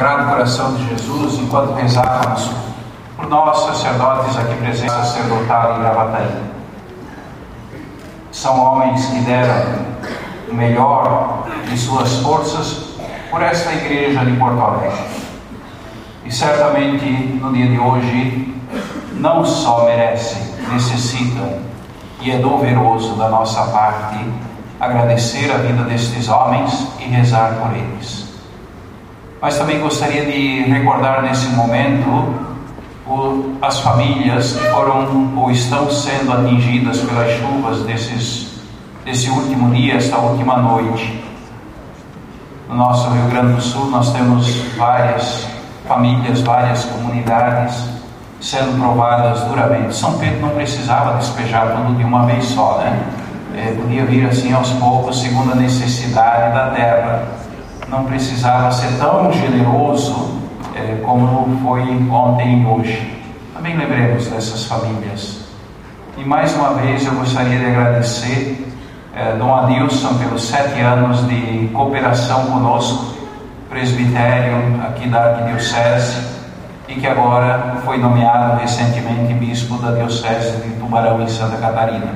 Sagrado Coração de Jesus, enquanto rezávamos por nós, sacerdotes aqui presentes, sacerdotal em Gravataí. São homens que deram o melhor de suas forças por esta igreja de Porto Alegre. E certamente no dia de hoje não só merecem, necessitam e é doveroso da nossa parte agradecer a vida destes homens e rezar por eles. Mas também gostaria de recordar nesse momento o, as famílias que foram ou estão sendo atingidas pelas chuvas desses, desse último dia, esta última noite. No nosso Rio Grande do Sul, nós temos várias famílias, várias comunidades sendo provadas duramente. São Pedro não precisava despejar tudo de uma vez só, né? É, podia vir assim aos poucos, segundo a necessidade da terra não precisava ser tão generoso é, como foi ontem e hoje. Também lembremos dessas famílias. E mais uma vez eu gostaria de agradecer é, Dom Adilson pelos sete anos de cooperação conosco, presbitério aqui da Arquidiocese, e que agora foi nomeado recentemente bispo da Diocese de Tubarão em Santa Catarina.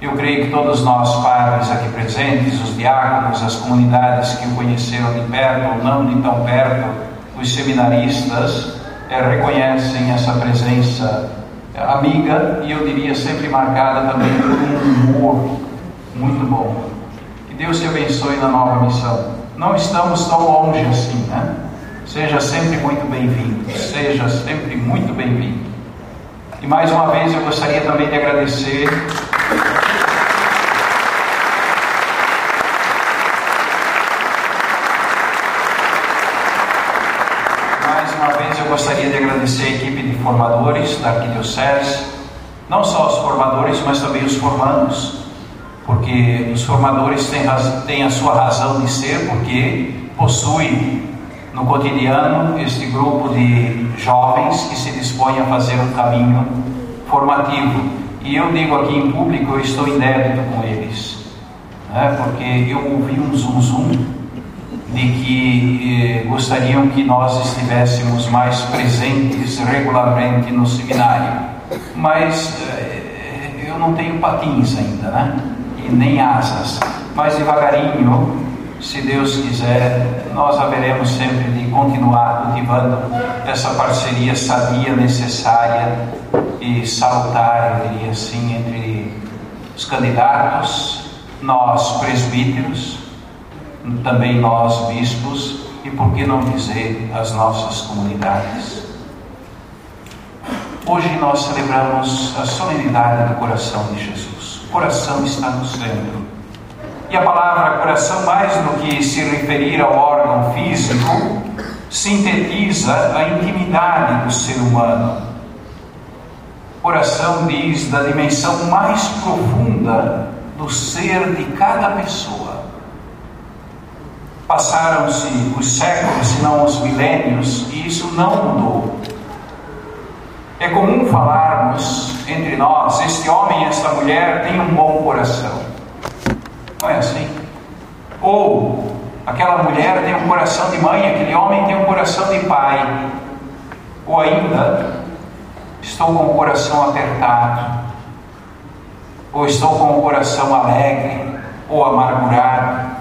Eu creio que todos nós, padres aqui presentes, os diáconos, as comunidades que o conheceram de perto ou não de tão perto, os seminaristas, é, reconhecem essa presença é, amiga e eu diria sempre marcada também por um humor muito bom. Que Deus te abençoe na nova missão. Não estamos tão longe assim, né? Seja sempre muito bem-vindo, seja sempre muito bem-vindo. E mais uma vez eu gostaria também de agradecer agradecer a equipe de formadores da Arquidiocese, não só os formadores, mas também os formandos, porque os formadores têm, têm a sua razão de ser, porque possuem no cotidiano este grupo de jovens que se dispõem a fazer um caminho formativo. E eu digo aqui em público, eu estou em débito com eles, né? porque eu ouvi um zum zum de que eh, gostariam que nós estivéssemos mais presentes regularmente no seminário. Mas eh, eu não tenho patins ainda, né? E nem asas. Mas devagarinho, se Deus quiser, nós haveremos sempre de continuar cultivando essa parceria sadia, necessária e salutar, eu diria assim, entre os candidatos, nós presbíteros, também nós, bispos, e por que não dizer as nossas comunidades. Hoje nós celebramos a solenidade do coração de Jesus. O coração está no centro. E a palavra coração, mais do que se referir ao órgão físico, sintetiza a intimidade do ser humano. Coração diz da dimensão mais profunda do ser de cada pessoa. Passaram-se os séculos, se não os milênios, e isso não mudou. É comum falarmos entre nós: este homem e esta mulher têm um bom coração. Não é assim? Ou aquela mulher tem um coração de mãe, aquele homem tem um coração de pai. Ou ainda, estou com o coração apertado. Ou estou com o coração alegre ou amargurado.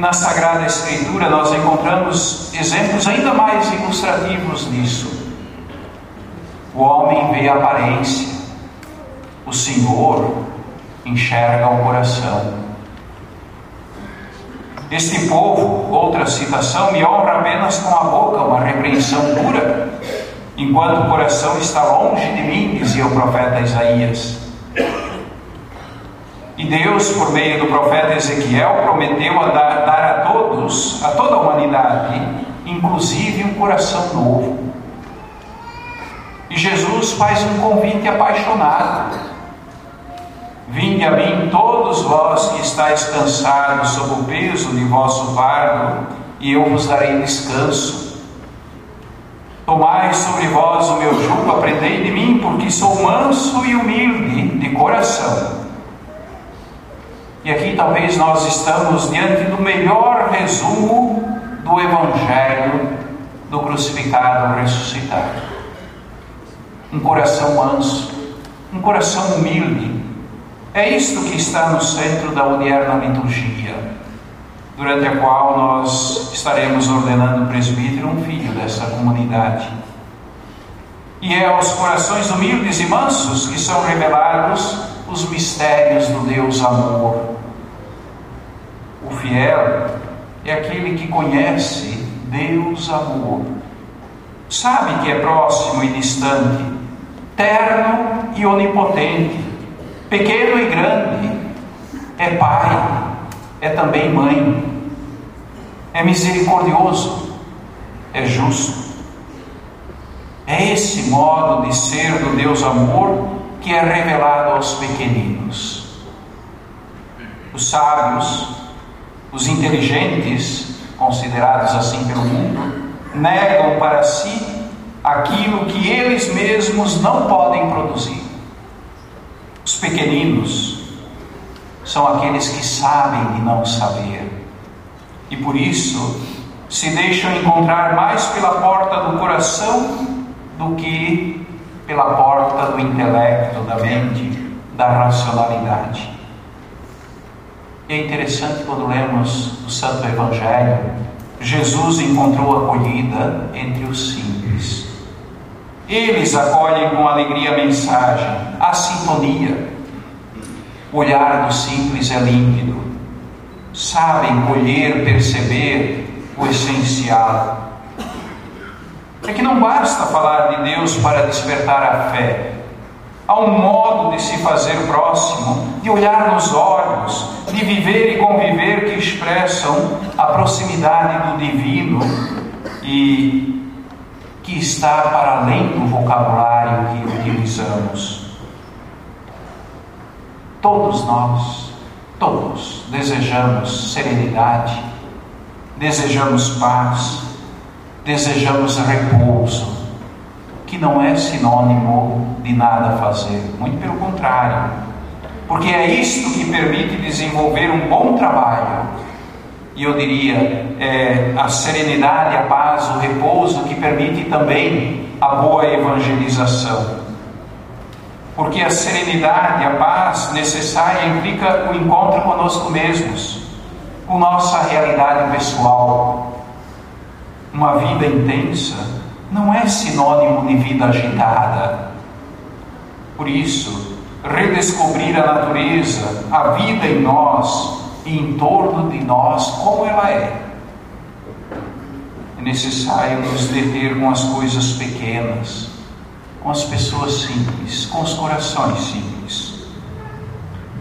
E na Sagrada Escritura nós encontramos exemplos ainda mais ilustrativos disso. O homem vê a aparência, o Senhor enxerga o coração. Este povo, outra citação, me honra apenas com a boca, uma repreensão dura, enquanto o coração está longe de mim, dizia o profeta Isaías. Deus, por meio do profeta Ezequiel, prometeu a dar, dar a todos, a toda a humanidade, inclusive um coração novo. E Jesus faz um convite apaixonado. Vinde a mim todos vós que estáis cansados sob o peso de vosso fardo, e eu vos darei descanso. Tomai sobre vós o meu jugo, aprendei de mim, porque sou manso e humilde de coração e aqui talvez nós estamos diante do melhor resumo do Evangelho do crucificado ressuscitado. Um coração manso, um coração humilde. É isto que está no centro da odierna liturgia, durante a qual nós estaremos ordenando o presbítero, um filho dessa comunidade. E é aos corações humildes e mansos que são revelados os mistérios do Deus amor. O fiel é aquele que conhece Deus amor. Sabe que é próximo e distante, terno e onipotente, pequeno e grande, é pai, é também mãe, é misericordioso, é justo. É esse modo de ser do Deus amor que é revelado aos pequeninos. Os sábios, os inteligentes, considerados assim pelo mundo, negam para si aquilo que eles mesmos não podem produzir. Os pequeninos são aqueles que sabem de não saber e por isso se deixam encontrar mais pela porta do coração do que pela porta do intelecto, da mente, da racionalidade. E é interessante quando lemos o Santo Evangelho, Jesus encontrou acolhida entre os simples. Eles acolhem com alegria a mensagem, a sintonia. O olhar do simples é límpido. Sabem colher, perceber o essencial. É que não basta falar de Deus para despertar a fé. Há um modo de se fazer próximo, de olhar nos olhos, de viver e conviver que expressam a proximidade do divino e que está para além do vocabulário que utilizamos. Todos nós, todos desejamos serenidade, desejamos paz, desejamos repouso que não é sinônimo de nada fazer, muito pelo contrário, porque é isto que permite desenvolver um bom trabalho. E eu diria, é a serenidade, a paz, o repouso que permite também a boa evangelização. Porque a serenidade, a paz necessária implica o encontro conosco mesmos, com nossa realidade pessoal. Uma vida intensa não é sinônimo de vida agitada. Por isso, redescobrir a natureza, a vida em nós e em torno de nós como ela é. É necessário nos deter com as coisas pequenas, com as pessoas simples, com os corações simples.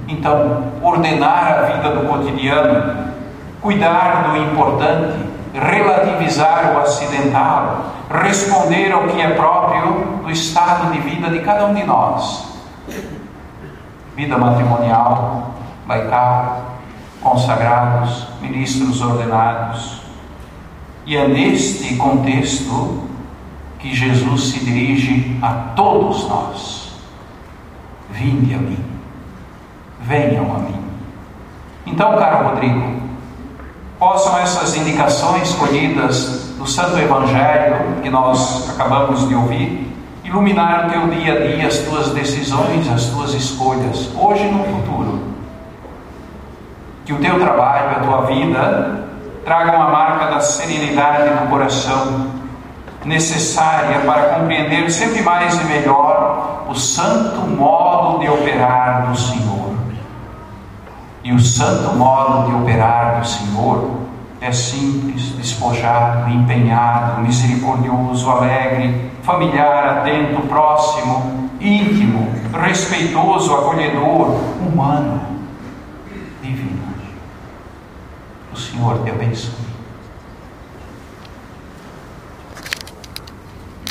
Então, ordenar a vida do cotidiano, cuidar do importante, relativizar o acidental, responder ao que é próprio do estado de vida de cada um de nós. Vida matrimonial, laical, consagrados, ministros ordenados. E é neste contexto que Jesus se dirige a todos nós. Vinde a mim, venham a mim. Então, caro Rodrigo, possam essas indicações colhidas do Santo Evangelho que nós acabamos de ouvir iluminar o teu dia a dia, as tuas decisões, as tuas escolhas, hoje e no futuro. Que o teu trabalho, a tua vida, tragam a marca da serenidade do coração, necessária para compreender sempre mais e melhor o santo modo de operar do Senhor. E o santo modo de operar do Senhor é simples, despojado, empenhado, misericordioso, alegre, familiar, atento, próximo, íntimo, respeitoso, acolhedor, humano, divino. O Senhor te abençoe.